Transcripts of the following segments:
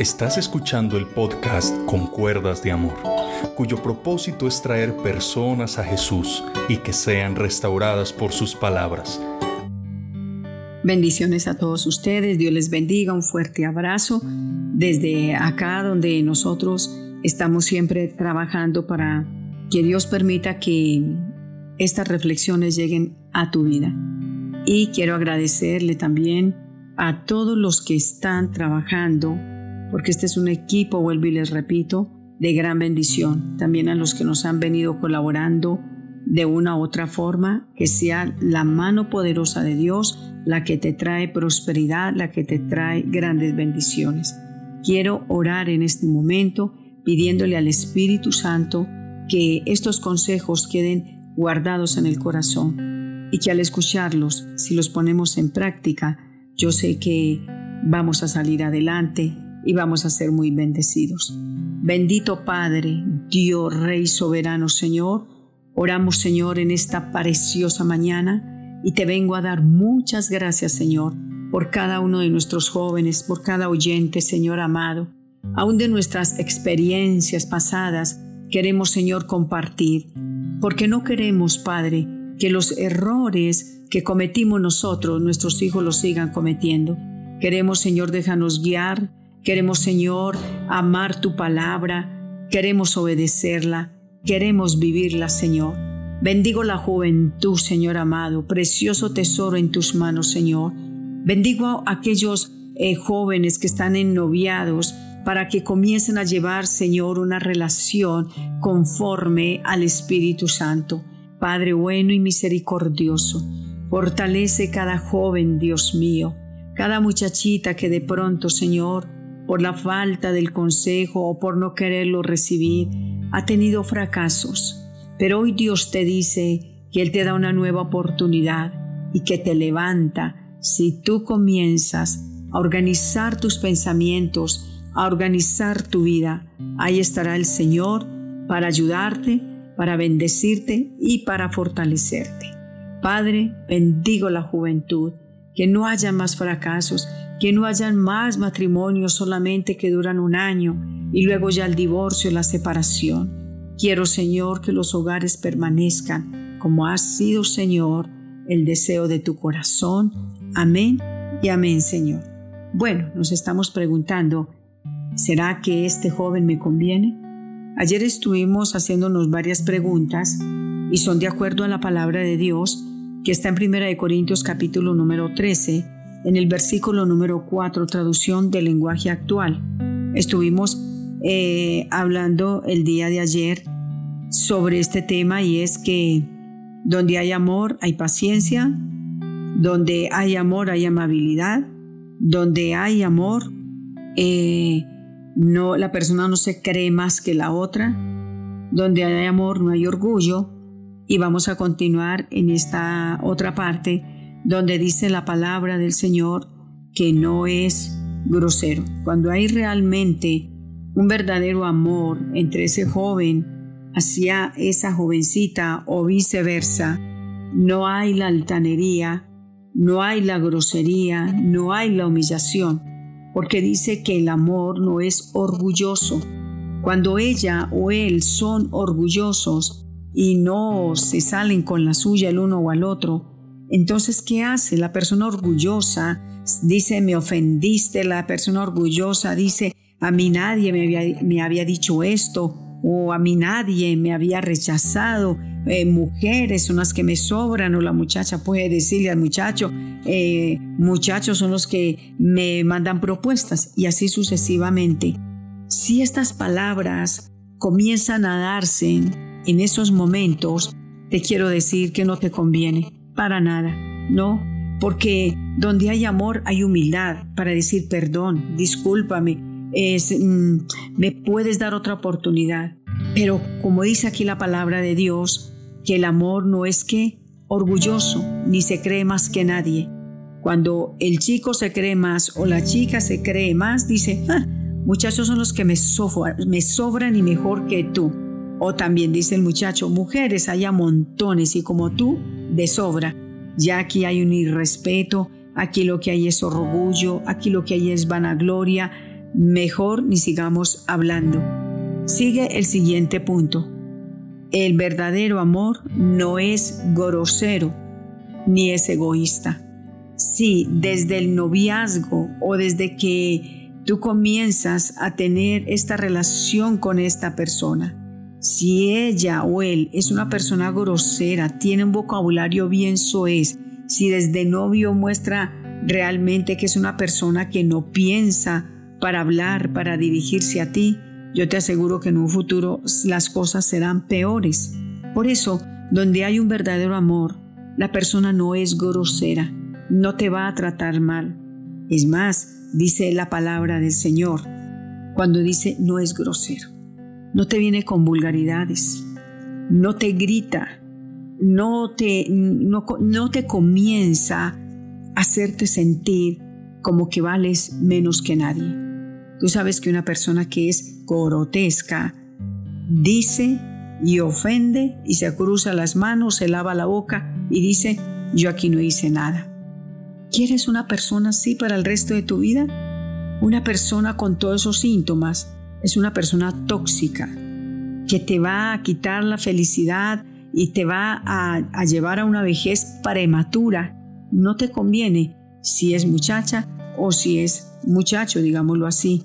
Estás escuchando el podcast Con Cuerdas de Amor, cuyo propósito es traer personas a Jesús y que sean restauradas por sus palabras. Bendiciones a todos ustedes, Dios les bendiga, un fuerte abrazo desde acá donde nosotros estamos siempre trabajando para que Dios permita que estas reflexiones lleguen a tu vida. Y quiero agradecerle también a todos los que están trabajando, porque este es un equipo, vuelvo y les repito, de gran bendición. También a los que nos han venido colaborando de una u otra forma, que sea la mano poderosa de Dios la que te trae prosperidad, la que te trae grandes bendiciones. Quiero orar en este momento pidiéndole al Espíritu Santo que estos consejos queden guardados en el corazón y que al escucharlos, si los ponemos en práctica, yo sé que vamos a salir adelante y vamos a ser muy bendecidos. Bendito Padre, Dios Rey soberano Señor, oramos Señor en esta preciosa mañana y te vengo a dar muchas gracias Señor por cada uno de nuestros jóvenes, por cada oyente Señor amado. Aún de nuestras experiencias pasadas queremos Señor compartir, porque no queremos Padre que los errores que cometimos nosotros, nuestros hijos los sigan cometiendo. Queremos, Señor, déjanos guiar. Queremos, Señor, amar tu palabra. Queremos obedecerla. Queremos vivirla, Señor. Bendigo la juventud, Señor amado, precioso tesoro en tus manos, Señor. Bendigo a aquellos eh, jóvenes que están ennoviados para que comiencen a llevar, Señor, una relación conforme al Espíritu Santo. Padre bueno y misericordioso, Fortalece cada joven, Dios mío, cada muchachita que de pronto, Señor, por la falta del consejo o por no quererlo recibir, ha tenido fracasos. Pero hoy Dios te dice que Él te da una nueva oportunidad y que te levanta si tú comienzas a organizar tus pensamientos, a organizar tu vida. Ahí estará el Señor para ayudarte, para bendecirte y para fortalecerte. Padre, bendigo la juventud, que no haya más fracasos, que no hayan más matrimonios solamente que duran un año y luego ya el divorcio, la separación. Quiero, Señor, que los hogares permanezcan como ha sido, Señor, el deseo de tu corazón. Amén y amén, Señor. Bueno, nos estamos preguntando, ¿será que este joven me conviene? Ayer estuvimos haciéndonos varias preguntas y son de acuerdo a la palabra de Dios que está en 1 Corintios capítulo número 13, en el versículo número 4, traducción del lenguaje actual. Estuvimos eh, hablando el día de ayer sobre este tema y es que donde hay amor hay paciencia, donde hay amor hay amabilidad, donde hay amor eh, no, la persona no se cree más que la otra, donde hay amor no hay orgullo, y vamos a continuar en esta otra parte donde dice la palabra del Señor que no es grosero. Cuando hay realmente un verdadero amor entre ese joven hacia esa jovencita o viceversa, no hay la altanería, no hay la grosería, no hay la humillación, porque dice que el amor no es orgulloso. Cuando ella o él son orgullosos, y no se salen con la suya el uno o al otro, entonces, ¿qué hace? La persona orgullosa dice, me ofendiste, la persona orgullosa dice, a mí nadie me había, me había dicho esto, o a mí nadie me había rechazado, eh, mujeres son las que me sobran, o la muchacha puede decirle al muchacho, eh, muchachos son los que me mandan propuestas, y así sucesivamente. Si estas palabras comienzan a darse en esos momentos, te quiero decir que no te conviene, para nada, ¿no? Porque donde hay amor hay humildad para decir perdón, discúlpame, es, mm, me puedes dar otra oportunidad. Pero como dice aquí la palabra de Dios, que el amor no es que orgulloso, ni se cree más que nadie. Cuando el chico se cree más o la chica se cree más, dice, ah, muchachos son los que me, me sobran y mejor que tú. O también dice el muchacho, mujeres haya montones y como tú, de sobra. Ya aquí hay un irrespeto, aquí lo que hay es orgullo, aquí lo que hay es vanagloria, mejor ni sigamos hablando. Sigue el siguiente punto. El verdadero amor no es grosero ni es egoísta. Si desde el noviazgo o desde que tú comienzas a tener esta relación con esta persona, si ella o él es una persona grosera, tiene un vocabulario bien soez, si desde novio muestra realmente que es una persona que no piensa para hablar, para dirigirse a ti, yo te aseguro que en un futuro las cosas serán peores. Por eso, donde hay un verdadero amor, la persona no es grosera, no te va a tratar mal. Es más, dice la palabra del Señor, cuando dice no es grosero, no te viene con vulgaridades, no te grita, no te, no, te comienza a hacerte sentir como que vales menos que nadie. Tú sabes que una persona que es grotesca dice y ofende y se cruza las manos, se lava la boca y dice, yo aquí no hice nada. ¿Quieres una persona así para el resto de tu vida? Una persona con todos esos síntomas es una persona tóxica que te va a quitar la felicidad y te va a, llevar a una vejez prematura. No te conviene si es muchacha o si es muchacho, digámoslo así.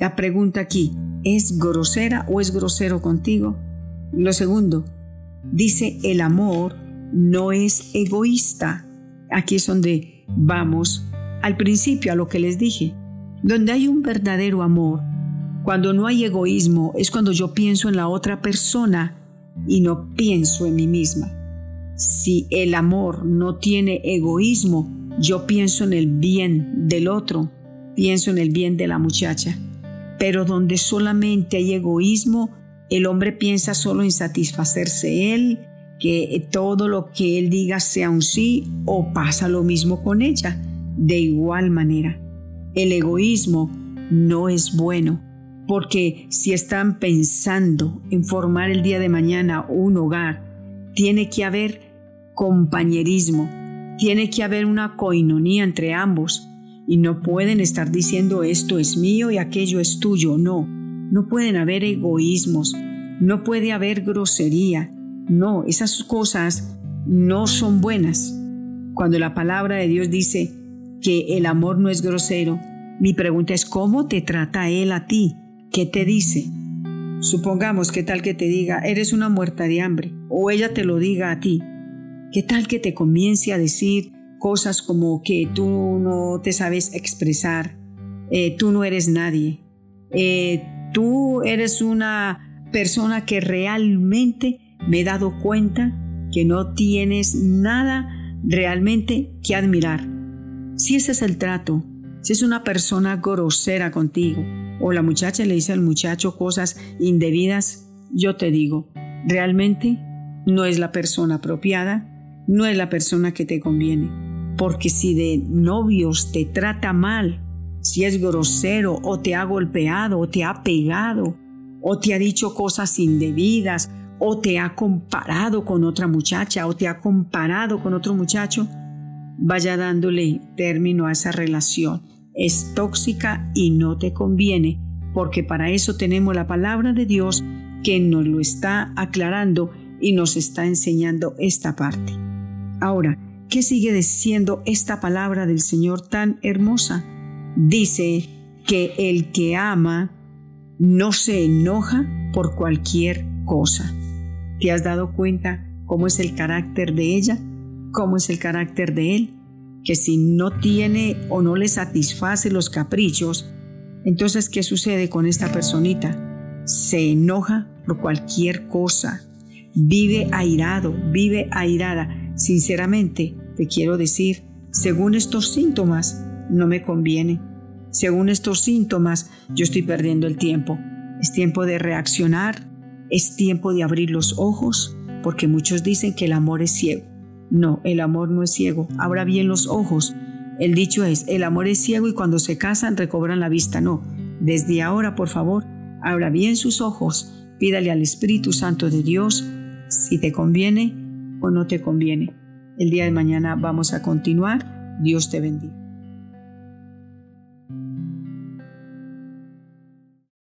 La pregunta aquí, ¿es grosera o es grosero contigo? Lo segundo, dice el amor no es egoísta. Aquí es donde vamos al principio a lo que les dije. Donde hay un verdadero amor, cuando no hay egoísmo, es cuando yo pienso en la otra persona y no pienso en mí misma. Si el amor no tiene egoísmo, yo pienso en el bien del otro, pienso en el bien de la muchacha. Pero donde solamente hay egoísmo, el hombre piensa solo en satisfacerse él, que todo lo que él diga sea un sí o pasa lo mismo con ella. De igual manera, el egoísmo no es bueno, porque si están pensando en formar el día de mañana un hogar, tiene que haber compañerismo, tiene que haber una coinonía entre ambos y no pueden estar diciendo esto es mío y aquello es tuyo, no, no pueden haber egoísmos, no puede haber grosería, no, esas cosas no son buenas. Cuando la palabra de Dios dice que el amor no es grosero, mi pregunta es ¿cómo te trata Él a ti? ¿Qué te dice? Supongamos que tal que te diga, eres una muerta de hambre, o ella te lo diga a ti, ¿Qué tal que te comience a decir cosas como que tú no te sabes expresar, eh, tú no eres nadie, eh, tú eres una persona que realmente me he dado cuenta que no tienes nada realmente que admirar? Si ese es el trato, si es una persona grosera contigo, o la muchacha le dice al muchacho cosas indebidas, yo te digo, realmente no es la persona apropiada no es la persona que te conviene. Porque si de novios te trata mal, si es grosero o te ha golpeado o te ha pegado o te ha dicho cosas indebidas o te ha comparado con otra muchacha o te ha comparado con otro muchacho, vaya dándole término a esa relación. Es tóxica y no te conviene, porque para eso tenemos la palabra de Dios que nos lo está aclarando y nos está enseñando esta parte. Ahora, ¿qué sigue diciendo esta palabra del Señor tan hermosa? Dice que el que ama no se enoja por cualquier cosa. ¿Te has dado cuenta cómo es el carácter de ella? ¿Cómo es el carácter de él? Que si no tiene o no le satisface los caprichos, entonces ¿qué sucede con esta personita? Se enoja por cualquier cosa. Vive airado, vive airada Sinceramente, te quiero decir, según estos síntomas, no me conviene. Según estos síntomas, yo estoy perdiendo el tiempo. Es tiempo de reaccionar, es tiempo de abrir los ojos, porque muchos dicen que el amor es ciego. No, el amor no es ciego. Abra bien los ojos. El dicho es, el amor es ciego y cuando se casan recobran la vista. No, desde ahora, por favor, abra bien sus ojos, pídale al Espíritu Santo de Dios si te conviene o no te conviene. El día de mañana vamos a continuar. Dios te bendiga.